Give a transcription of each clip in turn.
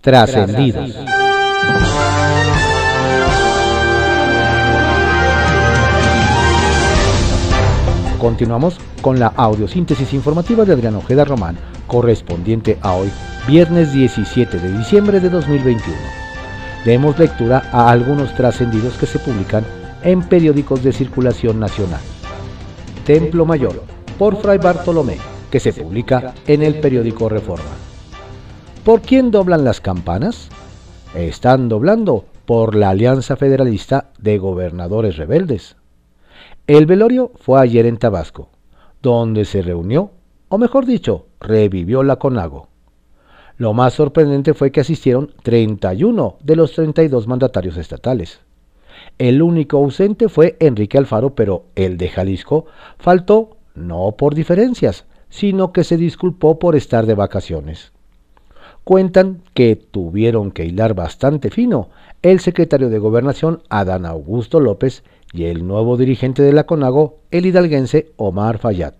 Trascendidos. Continuamos con la audiosíntesis informativa de Adrián Ojeda Román, correspondiente a hoy, viernes 17 de diciembre de 2021. Demos lectura a algunos trascendidos que se publican en periódicos de circulación nacional. Templo Mayor, por Fray Bartolomé, que se publica en el periódico Reforma. ¿Por quién doblan las campanas? Están doblando por la Alianza Federalista de Gobernadores Rebeldes. El velorio fue ayer en Tabasco, donde se reunió, o mejor dicho, revivió la CONAGO. Lo más sorprendente fue que asistieron 31 de los 32 mandatarios estatales. El único ausente fue Enrique Alfaro, pero el de Jalisco faltó no por diferencias, sino que se disculpó por estar de vacaciones. Cuentan que tuvieron que hilar bastante fino el secretario de Gobernación, Adán Augusto López, y el nuevo dirigente de la CONAGO, el hidalguense Omar Fayad,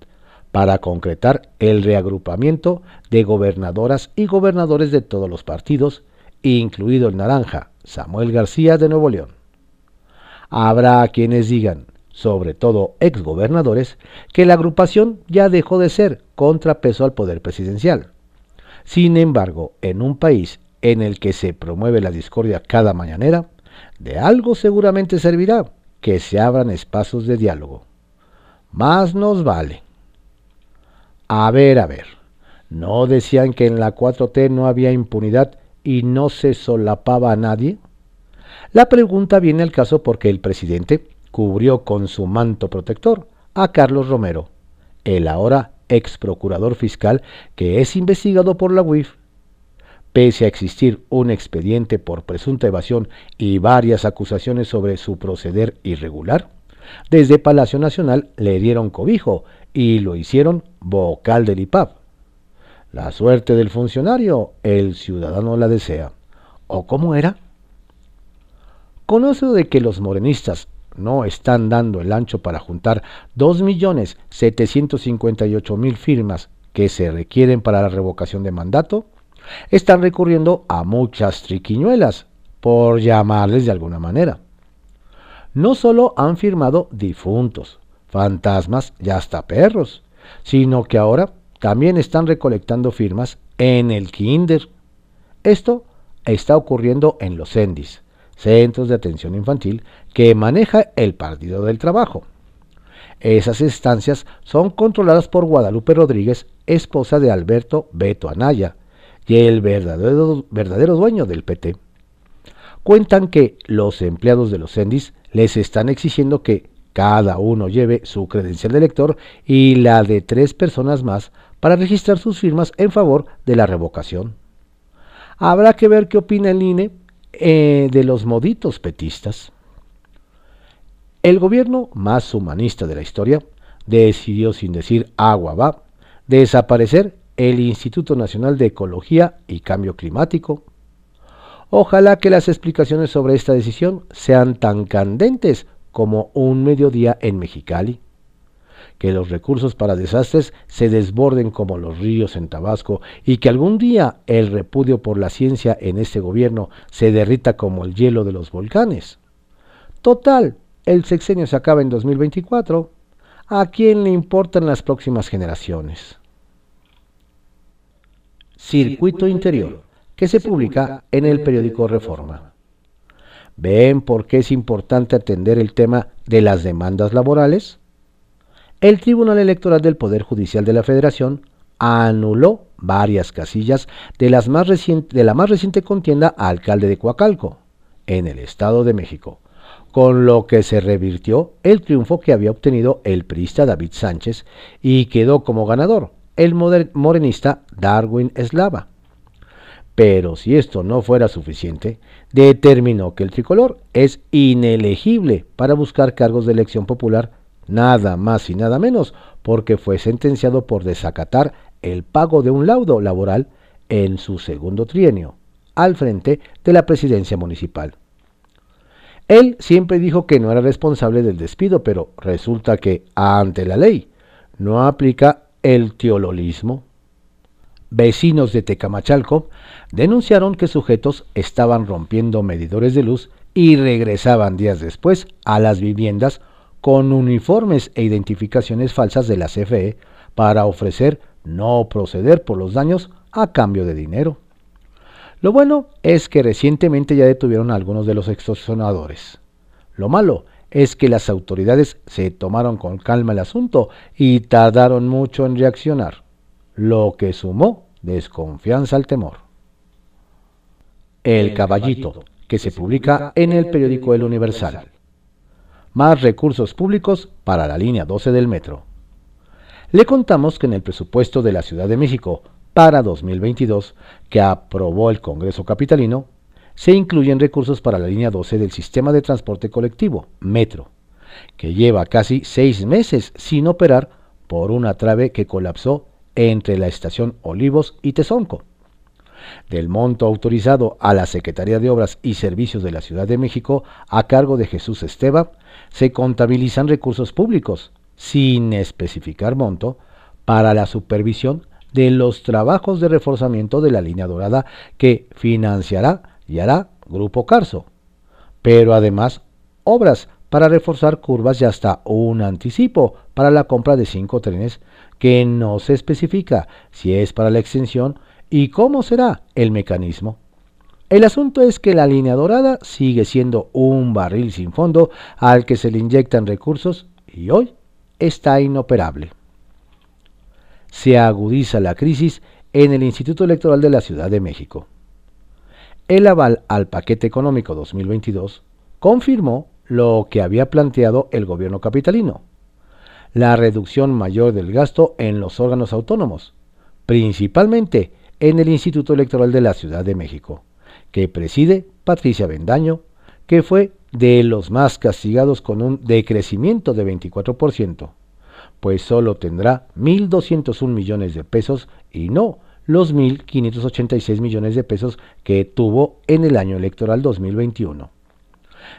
para concretar el reagrupamiento de gobernadoras y gobernadores de todos los partidos, incluido el naranja, Samuel García de Nuevo León. Habrá quienes digan, sobre todo exgobernadores, que la agrupación ya dejó de ser contrapeso al poder presidencial. Sin embargo, en un país en el que se promueve la discordia cada mañanera, de algo seguramente servirá que se abran espacios de diálogo. Más nos vale. A ver, a ver, ¿no decían que en la 4T no había impunidad y no se solapaba a nadie? La pregunta viene al caso porque el presidente cubrió con su manto protector a Carlos Romero, el ahora ex procurador fiscal que es investigado por la UIF. Pese a existir un expediente por presunta evasión y varias acusaciones sobre su proceder irregular, desde Palacio Nacional le dieron cobijo y lo hicieron vocal del IPAP. La suerte del funcionario, el ciudadano la desea. ¿O cómo era? Conoce de que los morenistas no están dando el ancho para juntar 2.758.000 firmas que se requieren para la revocación de mandato, están recurriendo a muchas triquiñuelas, por llamarles de alguna manera. No solo han firmado difuntos, fantasmas y hasta perros, sino que ahora también están recolectando firmas en el Kinder. Esto está ocurriendo en los CENDIS, Centros de Atención Infantil, que maneja el Partido del Trabajo. Esas estancias son controladas por Guadalupe Rodríguez, esposa de Alberto Beto Anaya, y el verdadero, verdadero dueño del PT. Cuentan que los empleados de los CENDIS les están exigiendo que cada uno lleve su credencial de elector y la de tres personas más para registrar sus firmas en favor de la revocación. Habrá que ver qué opina el INE eh, de los moditos petistas. El gobierno más humanista de la historia decidió, sin decir agua va, desaparecer el Instituto Nacional de Ecología y Cambio Climático. Ojalá que las explicaciones sobre esta decisión sean tan candentes como un mediodía en Mexicali. Que los recursos para desastres se desborden como los ríos en Tabasco y que algún día el repudio por la ciencia en este gobierno se derrita como el hielo de los volcanes. Total, el sexenio se acaba en 2024. ¿A quién le importan las próximas generaciones? Circuito Interior, que se publica en el periódico Reforma. ¿Ven por qué es importante atender el tema de las demandas laborales? El Tribunal Electoral del Poder Judicial de la Federación anuló varias casillas de, la más reciente contienda a alcalde de Coacalco, en el Estado de México, con lo que se revirtió el triunfo que había obtenido el priista David Sánchez y quedó como ganador el morenista Darwin Slava. Pero si esto no fuera suficiente, determinó que el tricolor es inelegible para buscar cargos de elección popular, nada más y nada menos, porque fue sentenciado por desacatar el pago de un laudo laboral en su segundo trienio, al frente de la presidencia municipal. Él siempre dijo que no era responsable del despido, pero resulta que, ante la ley, no aplica el teololismo. vecinos de Tecamachalco denunciaron que sujetos estaban rompiendo medidores de luz y regresaban días después a las viviendas con uniformes e identificaciones falsas de la CFE para ofrecer no proceder por los daños a cambio de dinero. Lo bueno es que recientemente ya detuvieron a algunos de los extorsionadores. Lo malo es que las autoridades se tomaron con calma el asunto y tardaron mucho en reaccionar, lo que sumó desconfianza al temor. El Caballito, que se publica en el periódico El Universal. Más recursos públicos para la línea 12 del metro. Le contamos que en el presupuesto de la Ciudad de México para 2022, que aprobó el Congreso Capitalino, se incluyen recursos para la línea 12 del sistema de transporte colectivo, Metro, que lleva casi seis meses sin operar por una trave que colapsó entre la estación Olivos y Tezonco. Del monto autorizado a la Secretaría de Obras y Servicios de la Ciudad de México a cargo de Jesús Esteba, se contabilizan recursos públicos, sin especificar monto, para la supervisión de los trabajos de reforzamiento de la línea dorada que financiará y hará Grupo Carso, pero además obras para reforzar curvas y hasta un anticipo para la compra de cinco trenes que no se especifica si es para la extensión y cómo será el mecanismo. El asunto es que la línea dorada sigue siendo un barril sin fondo al que se le inyectan recursos y hoy está inoperable. Se agudiza la crisis en el Instituto Electoral de la Ciudad de México el aval al paquete económico 2022 confirmó lo que había planteado el gobierno capitalino, la reducción mayor del gasto en los órganos autónomos, principalmente en el Instituto Electoral de la Ciudad de México, que preside Patricia Bendaño, que fue de los más castigados con un decrecimiento de 24%, pues solo tendrá 1.201 millones de pesos y no los 1.586 millones de pesos que tuvo en el año electoral 2021.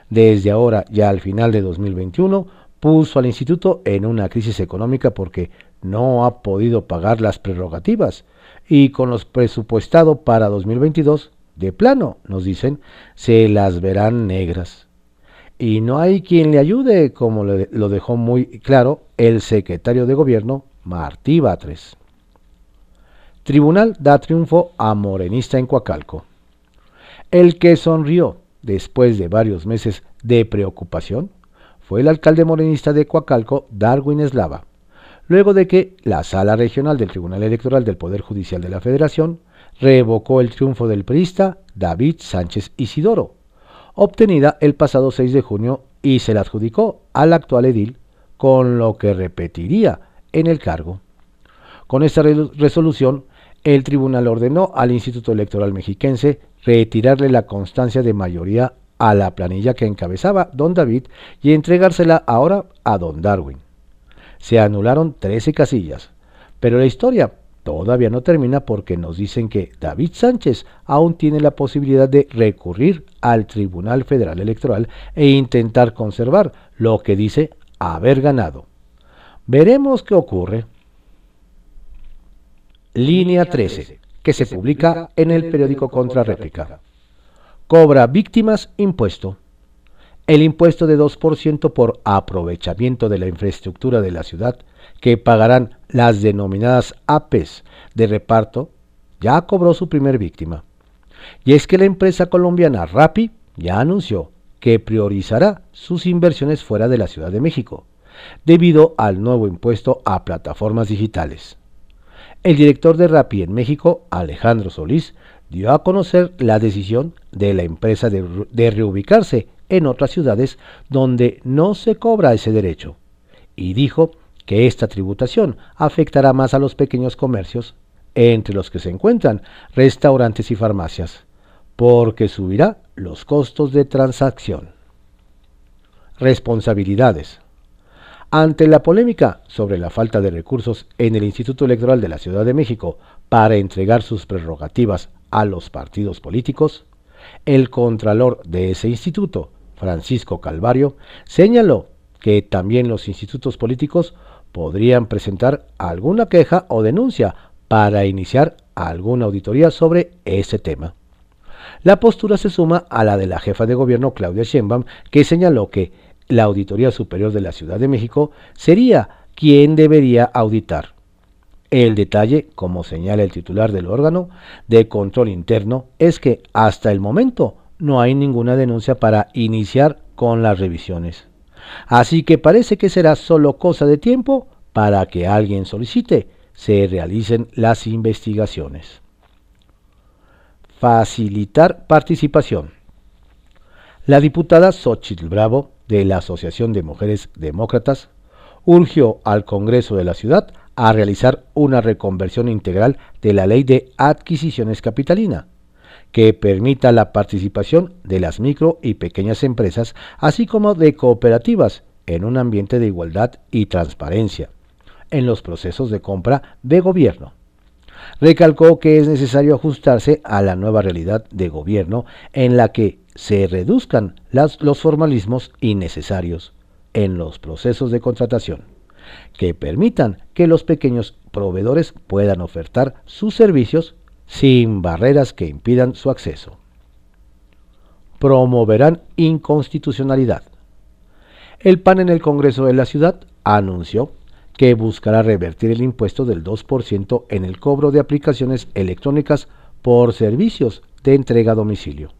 Desde ahora, ya al final de 2021, puso al instituto en una crisis económica porque no ha podido pagar las prerrogativas y con los presupuestado para 2022, de plano, nos dicen, se las verán negras. Y no hay quien le ayude, como lo dejó muy claro el secretario de gobierno, Martí Batres. Tribunal da triunfo a Morenista en Coacalco. El que sonrió después de varios meses de preocupación fue el alcalde morenista de Coacalco, Darwin Eslava, luego de que la Sala Regional del Tribunal Electoral del Poder Judicial de la Federación revocó el triunfo del priista David Sánchez Isidoro, obtenida el pasado 6 de junio y se la adjudicó al actual edil, con lo que repetiría en el cargo. Con esta resolución el tribunal ordenó al Instituto Electoral Mexiquense retirarle la constancia de mayoría a la planilla que encabezaba don David y entregársela ahora a don Darwin. Se anularon 13 casillas, pero la historia todavía no termina porque nos dicen que David Sánchez aún tiene la posibilidad de recurrir al Tribunal Federal Electoral e intentar conservar lo que dice haber ganado. Veremos qué ocurre. Línea 13, que se publica en el periódico Contrarréplica. Cobra víctimas impuesto. El impuesto de 2% por aprovechamiento de la infraestructura de la ciudad que pagarán las denominadas APES de reparto ya cobró su primer víctima. Y es que la empresa colombiana Rappi ya anunció que priorizará sus inversiones fuera de la Ciudad de México, debido al nuevo impuesto a plataformas digitales. El director de Rappi en México, Alejandro Solís, dio a conocer la decisión de la empresa de, reubicarse en otras ciudades donde no se cobra ese derecho y dijo que esta tributación afectará más a los pequeños comercios, entre los que se encuentran restaurantes y farmacias, porque subirá los costos de transacción. Responsabilidades. Ante la polémica sobre la falta de recursos en el Instituto Electoral de la Ciudad de México para entregar sus prerrogativas a los partidos políticos, el contralor de ese instituto, Francisco Calvario, señaló que también los institutos políticos podrían presentar alguna queja o denuncia para iniciar alguna auditoría sobre ese tema. La postura se suma a la de la jefa de gobierno Claudia Sheinbaum, que señaló que la Auditoría Superior de la Ciudad de México sería quien debería auditar. El detalle, como señala el titular del órgano de control interno, es que hasta el momento no hay ninguna denuncia para iniciar con las revisiones. Así que parece que será solo cosa de tiempo para que alguien solicite se realicen las investigaciones. Facilitar participación. La diputada Xochitl Bravo, de la Asociación de Mujeres Demócratas, urgió al Congreso de la Ciudad a realizar una reconversión integral de la ley de adquisiciones capitalina, que permita la participación de las micro y pequeñas empresas, así como de cooperativas, en un ambiente de igualdad y transparencia en los procesos de compra de gobierno. Recalcó que es necesario ajustarse a la nueva realidad de gobierno en la que se reduzcan los formalismos innecesarios en los procesos de contratación, que permitan que los pequeños proveedores puedan ofertar sus servicios sin barreras que impidan su acceso. Promoverán inconstitucionalidad. El PAN en el Congreso de la Ciudad anunció que buscará revertir el impuesto del 2% en el cobro de aplicaciones electrónicas por servicios de entrega a domicilio.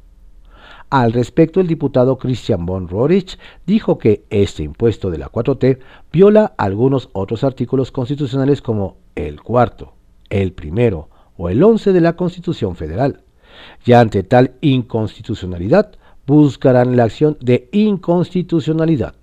Al respecto, el diputado Christian von Rorich dijo que este impuesto de la 4T viola algunos otros artículos constitucionales como el cuarto, el primero o el once de la Constitución Federal. Y ante tal inconstitucionalidad, buscarán la acción de inconstitucionalidad.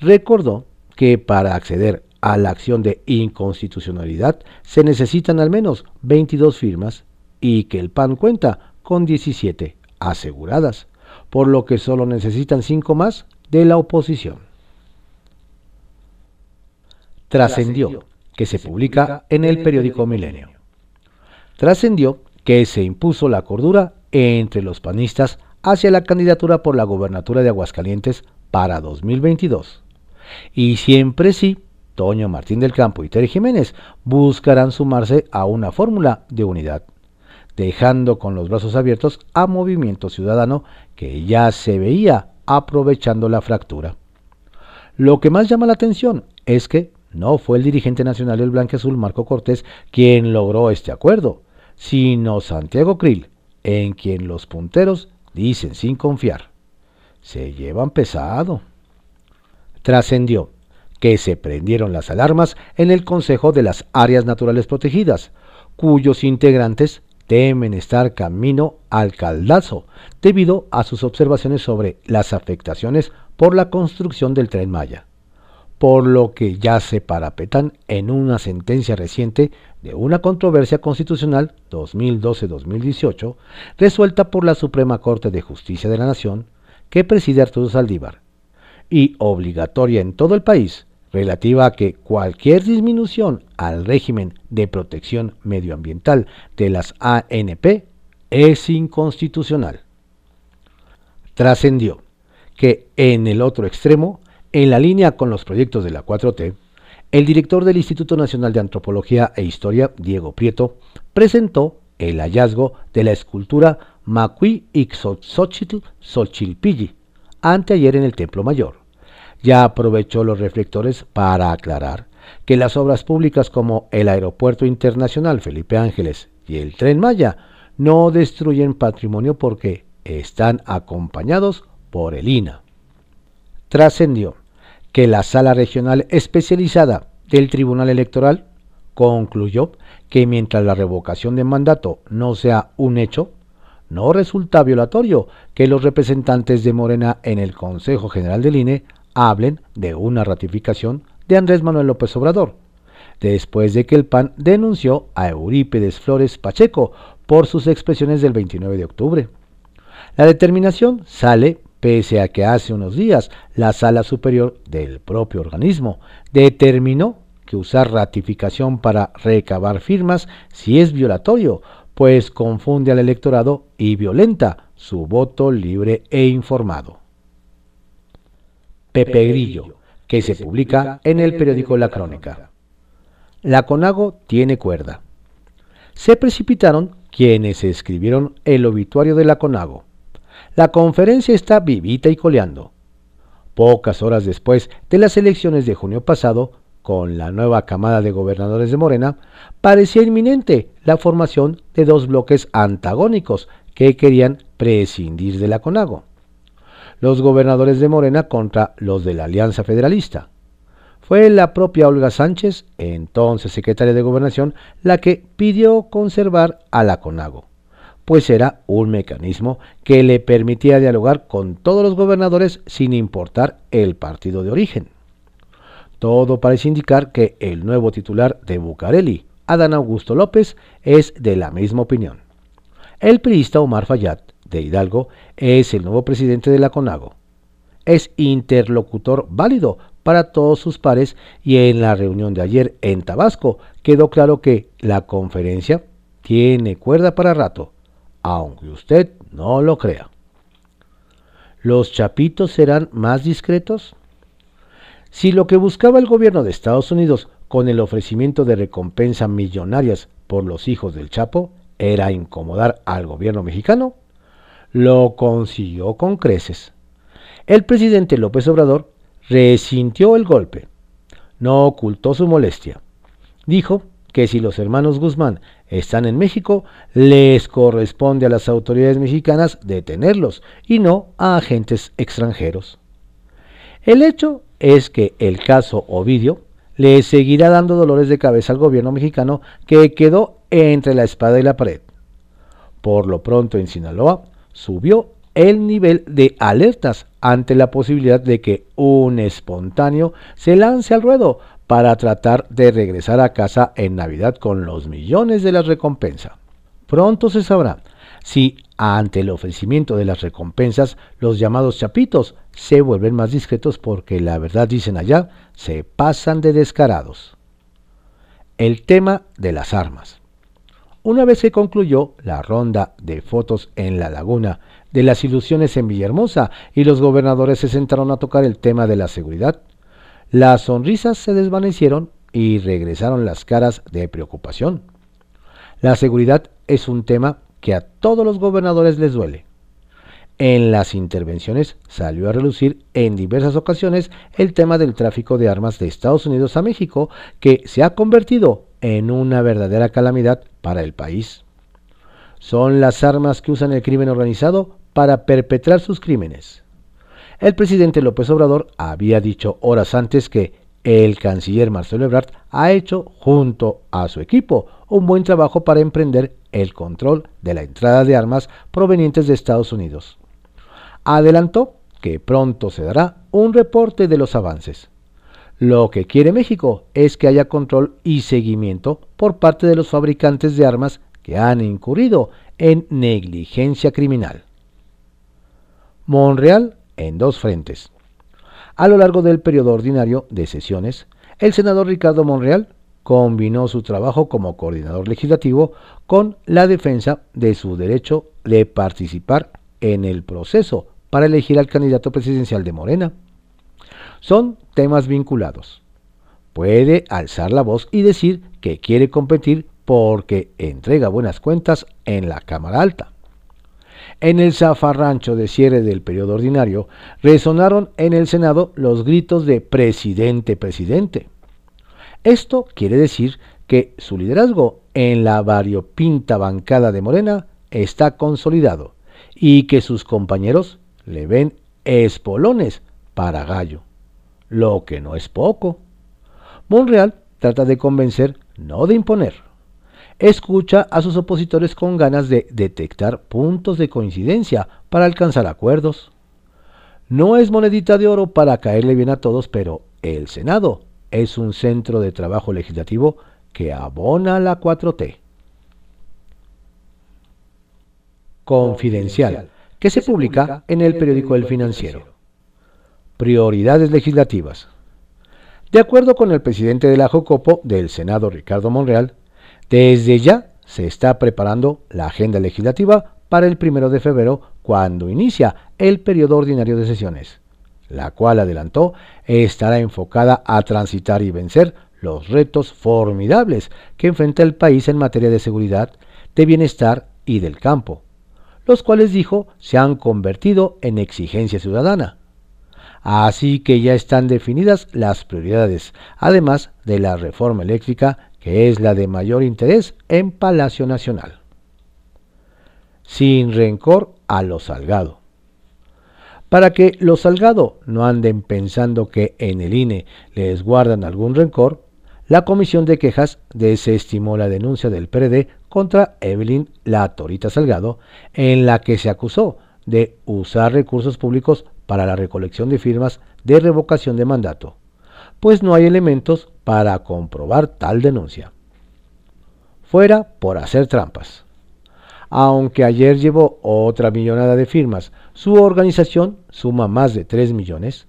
Recordó que para acceder a la acción de inconstitucionalidad se necesitan al menos 22 firmas y que el PAN cuenta con 17 aseguradas, por lo que solo necesitan cinco más de la oposición. Trascendió que se publica en el periódico Milenio. Trascendió que se impuso la cordura entre los panistas hacia la candidatura por la gobernatura de Aguascalientes para 2022. Y siempre sí, Toño Martín del Campo y Tere Jiménez buscarán sumarse a una fórmula de unidad dejando con los brazos abiertos a Movimiento Ciudadano que ya se veía aprovechando la fractura. Lo que más llama la atención es que no fue el dirigente nacional del Azul Marco Cortés quien logró este acuerdo, sino Santiago Krill, en quien los punteros dicen sin confiar. Se llevan pesado. Trascendió que se prendieron las alarmas en el Consejo de las Áreas Naturales Protegidas, cuyos integrantes temen estar camino al caldazo debido a sus observaciones sobre las afectaciones por la construcción del tren Maya, por lo que ya se parapetan en una sentencia reciente de una controversia constitucional 2012-2018 resuelta por la Suprema Corte de Justicia de la Nación que preside Arturo Saldívar y obligatoria en todo el país relativa a que cualquier disminución al régimen de protección medioambiental de las ANP es inconstitucional. Trascendió que en el otro extremo, en la línea con los proyectos de la 4T, el director del Instituto Nacional de Antropología e Historia, Diego Prieto, presentó el hallazgo de la escultura Macui Ixotzotl Xochilpilli, anteayer en el Templo Mayor ya aprovechó los reflectores para aclarar que las obras públicas como el Aeropuerto Internacional Felipe Ángeles y el Tren Maya no destruyen patrimonio porque están acompañados por el INA. Trascendió que la Sala Regional Especializada del Tribunal Electoral concluyó que mientras la revocación de mandato no sea un hecho, no resulta violatorio que los representantes de Morena en el Consejo General del INE hablen de una ratificación de Andrés Manuel López Obrador, después de que el PAN denunció a Eurípedes Flores Pacheco por sus expresiones del 29 de octubre. La determinación sale pese a que hace unos días la sala superior del propio organismo determinó que usar ratificación para recabar firmas si es violatorio, pues confunde al electorado y violenta su voto libre e informado. Pepe Grillo, que se publica en el periódico La Crónica. La CONAGO tiene cuerda. se precipitaron quienes escribieron el obituario de la CONAGO. La conferencia está vivita y coleando. Pocas horas después de las elecciones de junio pasado, con la nueva camada de gobernadores de Morena, parecía inminente la formación de dos bloques antagónicos que querían prescindir de la CONAGO. Los gobernadores de Morena contra los de la Alianza Federalista. Fue la propia Olga Sánchez, entonces secretaria de Gobernación, la que pidió conservar a la CONAGO, pues era un mecanismo que le permitía dialogar con todos los gobernadores sin importar el partido de origen. Todo parece indicar que el nuevo titular de Bucareli, Adán Augusto López, es de la misma opinión. El priista Omar Fayad, de Hidalgo, es el nuevo presidente de la CONAGO. Es interlocutor válido para todos sus pares y en la reunión de ayer en Tabasco quedó claro que la conferencia tiene cuerda para rato, aunque usted no lo crea. ¿Los chapitos serán más discretos? Si lo que buscaba el gobierno de Estados Unidos con el ofrecimiento de recompensas millonarias por los hijos del Chapo era incomodar al gobierno mexicano, lo consiguió con creces. El presidente López Obrador resintió el golpe. No ocultó su molestia. Dijo que si los hermanos Guzmán están en México, les corresponde a las autoridades mexicanas detenerlos y no a agentes extranjeros. El hecho es que el caso Ovidio le seguirá dando dolores de cabeza al gobierno mexicano que quedó entre la espada y la pared. Por lo pronto en Sinaloa subió el nivel de alertas ante la posibilidad de que un espontáneo se lance al ruedo para tratar de regresar a casa en Navidad con los millones de la recompensa. Pronto se sabrá si ante el ofrecimiento de las recompensas los llamados chapitos se vuelven más discretos porque la verdad dicen allá se pasan de descarados. El tema de las armas. Una vez que concluyó la ronda de fotos en la laguna de las ilusiones en Villahermosa y los gobernadores se sentaron a tocar el tema de la seguridad, las sonrisas se desvanecieron y regresaron las caras de preocupación. La seguridad es un tema que a todos los gobernadores les duele. En las intervenciones salió a relucir en diversas ocasiones el tema del tráfico de armas de Estados Unidos a México, que se ha convertido en una verdadera calamidad para el país. Son las armas que usan el crimen organizado para perpetrar sus crímenes. El presidente López Obrador había dicho horas antes que el canciller Marcelo Ebrard ha hecho, junto a su equipo, un buen trabajo para emprender el control de la entrada de armas provenientes de Estados Unidos. Adelantó que pronto se dará un reporte de los avances. Lo que quiere México es que haya control y seguimiento por parte de los fabricantes de armas que han incurrido en negligencia criminal. Monreal en dos frentes. A lo largo del periodo ordinario de sesiones, el senador Ricardo Monreal combinó su trabajo como coordinador legislativo con la defensa de su derecho de participar en el proceso para elegir al candidato presidencial de Morena son temas vinculados. Puede alzar la voz y decir que quiere competir porque entrega buenas cuentas en la Cámara Alta. En el zafarrancho de cierre del periodo ordinario resonaron en el Senado los gritos de presidente, presidente. Esto quiere decir que su liderazgo en la variopinta bancada de Morena está consolidado y que sus compañeros le ven espolones para gallo lo que no es poco. Monreal trata de convencer, no de imponer. Escucha a sus opositores con ganas de detectar puntos de coincidencia para alcanzar acuerdos. No es monedita de oro para caerle bien a todos, pero el Senado es un centro de trabajo legislativo que abona la 4T. Confidencial, que se publica en el periódico El Financiero. Prioridades legislativas. De acuerdo con el presidente de la Jocopo del Senado, Ricardo Monreal, desde ya se está preparando la agenda legislativa para el primero de febrero, cuando inicia el periodo ordinario de sesiones, la cual adelantó estará enfocada a transitar y vencer los retos formidables que enfrenta el país en materia de seguridad, de bienestar y del campo, los cuales dijo se han convertido en exigencia ciudadana. Así que ya están definidas las prioridades, además de la reforma eléctrica, que es la de mayor interés en Palacio Nacional. Sin rencor a los Salgado. Para que los Salgado no anden pensando que en el INE les guardan algún rencor, la Comisión de Quejas desestimó la denuncia del PRD contra Evelyn La Torita Salgado, en la que se acusó de usar recursos públicos para la recolección de firmas de revocación de mandato, pues no hay elementos para comprobar tal denuncia. Fuera por hacer trampas. Aunque ayer llevó otra millonada de firmas, su organización suma más de 3 millones,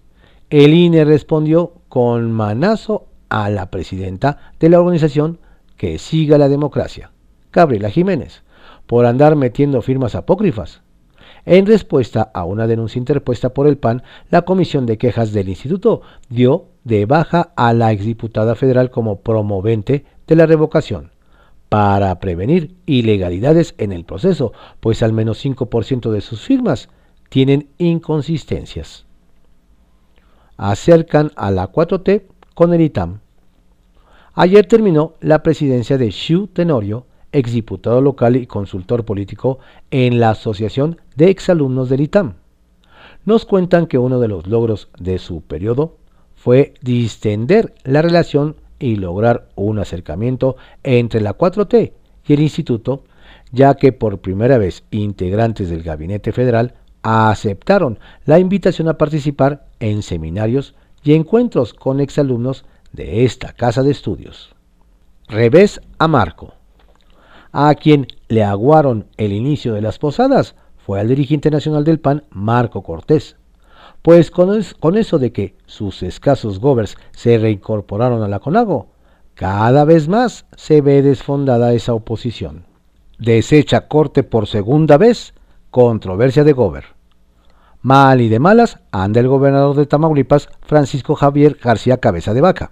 el INE respondió con manazo a la presidenta de la organización que siga la democracia, Gabriela Jiménez, por andar metiendo firmas apócrifas. En respuesta a una denuncia interpuesta por el PAN, la Comisión de Quejas del Instituto dio de baja a la exdiputada federal como promovente de la revocación para prevenir ilegalidades en el proceso, pues al menos 5% de sus firmas tienen inconsistencias. Acercan a la 4T con el ITAM. Ayer terminó la presidencia de Xu Tenorio, exdiputado local y consultor político en la Asociación de Exalumnos del ITAM. Nos cuentan que uno de los logros de su periodo fue distender la relación y lograr un acercamiento entre la 4T y el instituto, ya que por primera vez integrantes del gabinete federal aceptaron la invitación a participar en seminarios y encuentros con exalumnos de esta casa de estudios. Revés a Marco. A quien le aguaron el inicio de las posadas fue al dirigente nacional del PAN, Marco Cortés, pues con, eso de que sus escasos govers se reincorporaron a la CONAGO, cada vez más se ve desfondada esa oposición. Desecha corte por segunda vez, controversia de gober. Mal y de malas anda el gobernador de Tamaulipas, Francisco Javier García Cabeza de Vaca.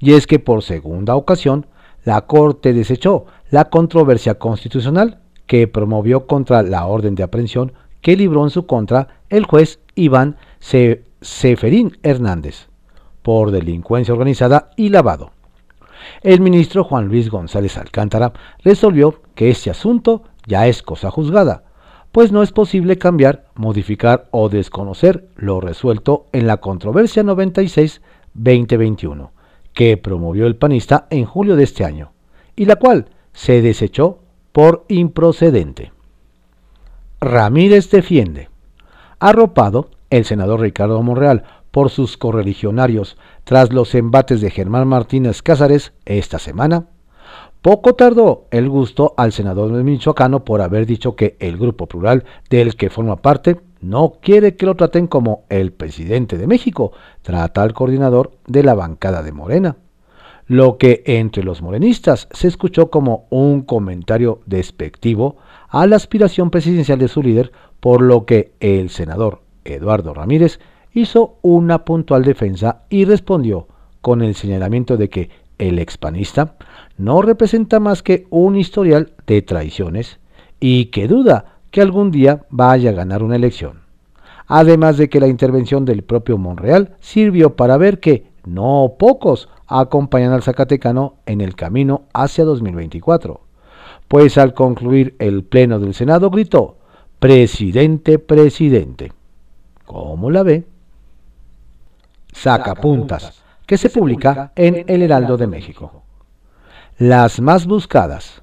Y es que por segunda ocasión, la Corte desechó la controversia constitucional que promovió contra la orden de aprehensión que libró en su contra el juez Iván Seferín Hernández por delincuencia organizada y lavado. El ministro Juan Luis González Alcántara resolvió que este asunto ya es cosa juzgada, pues no es posible cambiar, modificar o desconocer lo resuelto en la controversia 96-2021, que promovió el panista en julio de este año, y la cual se desechó por improcedente. Ramírez defiende. Arropado, el senador Ricardo Monreal por sus correligionarios tras los embates de Germán Martínez Cázares esta semana, poco tardó el gusto al senador michoacano por haber dicho que el grupo plural del que forma parte no quiere que lo traten como el presidente de México, trata al coordinador de la bancada de Morena. Lo que entre los morenistas se escuchó como un comentario despectivo a la aspiración presidencial de su líder, por lo que el senador Eduardo Ramírez hizo una puntual defensa y respondió con el señalamiento de que el expanista no representa más que un historial de traiciones y que duda que algún día vaya a ganar una elección. Además de que la intervención del propio Monreal sirvió para ver que no pocos acompañan al Zacatecano en el camino hacia 2024, pues al concluir el pleno del Senado gritó, presidente, presidente. ¿Cómo la ve? Sacapuntas, que se publica en El Heraldo de México. Las más buscadas.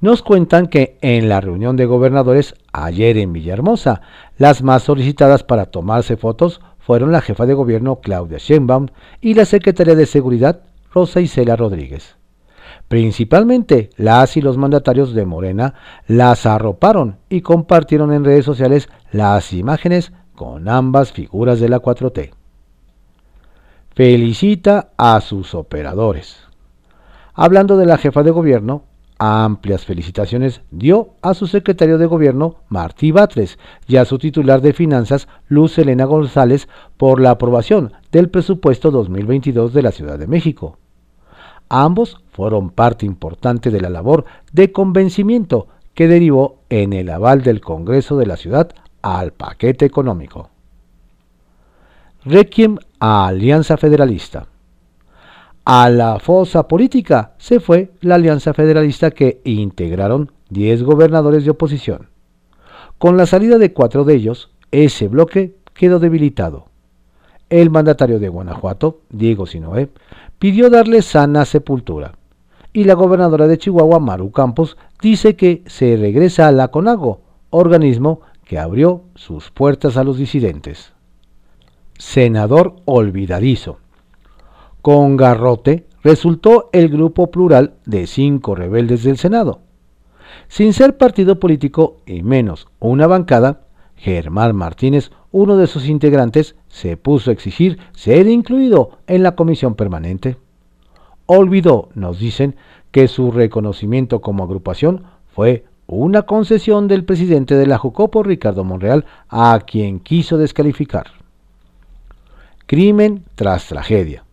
Nos cuentan que en la reunión de gobernadores ayer en Villahermosa, las más solicitadas para tomarse fotos fueron la jefa de gobierno Claudia Sheinbaum y la secretaria de Seguridad Rosa Isela Rodríguez. Principalmente las y los mandatarios de Morena las arroparon y compartieron en redes sociales las imágenes con ambas figuras de la 4T. Felicita a sus operadores. Hablando de la jefa de gobierno, amplias felicitaciones dio a su secretario de gobierno, Martí Batres, y a su titular de finanzas, Luz Elena González, por la aprobación del presupuesto 2022 de la Ciudad de México. Ambos fueron parte importante de la labor de convencimiento que derivó en el aval del Congreso de la ciudad al paquete económico. Requiem a Alianza Federalista. A la fosa política se fue la Alianza Federalista que integraron 10 gobernadores de oposición. Con la salida de cuatro de ellos, ese bloque quedó debilitado. El mandatario de Guanajuato, Diego Sinoé, pidió darle sana sepultura. Y la gobernadora de Chihuahua, Maru Campos, dice que se regresa a la CONAGO, organismo que abrió sus puertas a los disidentes. Senador olvidadizo. Con garrote resultó el grupo plural de cinco rebeldes del Senado. Sin ser partido político y menos una bancada, Germán Martínez, uno de sus integrantes, se puso a exigir ser incluido en la comisión permanente. Olvidó, nos dicen, que su reconocimiento como agrupación fue una concesión del presidente de la Jucopo, Ricardo Monreal, a quien quiso descalificar. Crimen tras tragedia.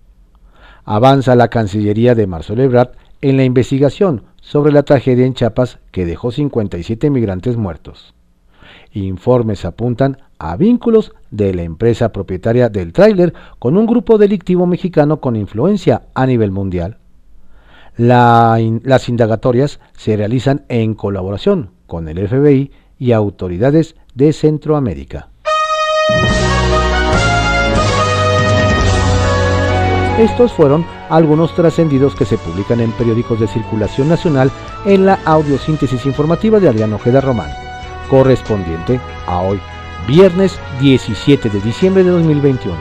Avanza la Cancillería de Marcelo Ebrard en la investigación sobre la tragedia en Chiapas que dejó 57 migrantes muertos. Informes apuntan a vínculos de la empresa propietaria del tráiler con un grupo delictivo mexicano con influencia a nivel mundial las indagatorias se realizan en colaboración con el FBI y autoridades de Centroamérica. Estos fueron algunos trascendidos que se publican en periódicos de circulación nacional en la audiosíntesis informativa de Adrián Ojeda Román, correspondiente a hoy, viernes 17 de diciembre de 2021.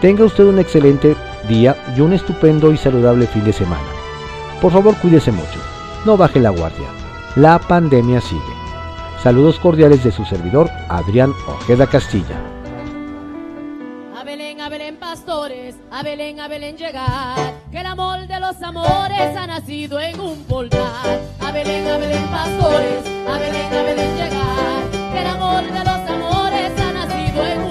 Tenga usted un excelente día y un estupendo y saludable fin de semana. Por favor, cuídese mucho. No baje la guardia. La pandemia sigue. Saludos cordiales de su servidor, Adrián Ojeda Castilla. a Belén, a Belén llegar, que el amor de los amores ha nacido en un portal. A Belén, a Belén pastores, a Belén, a Belén llegar, que el amor de los amores ha nacido en un portal.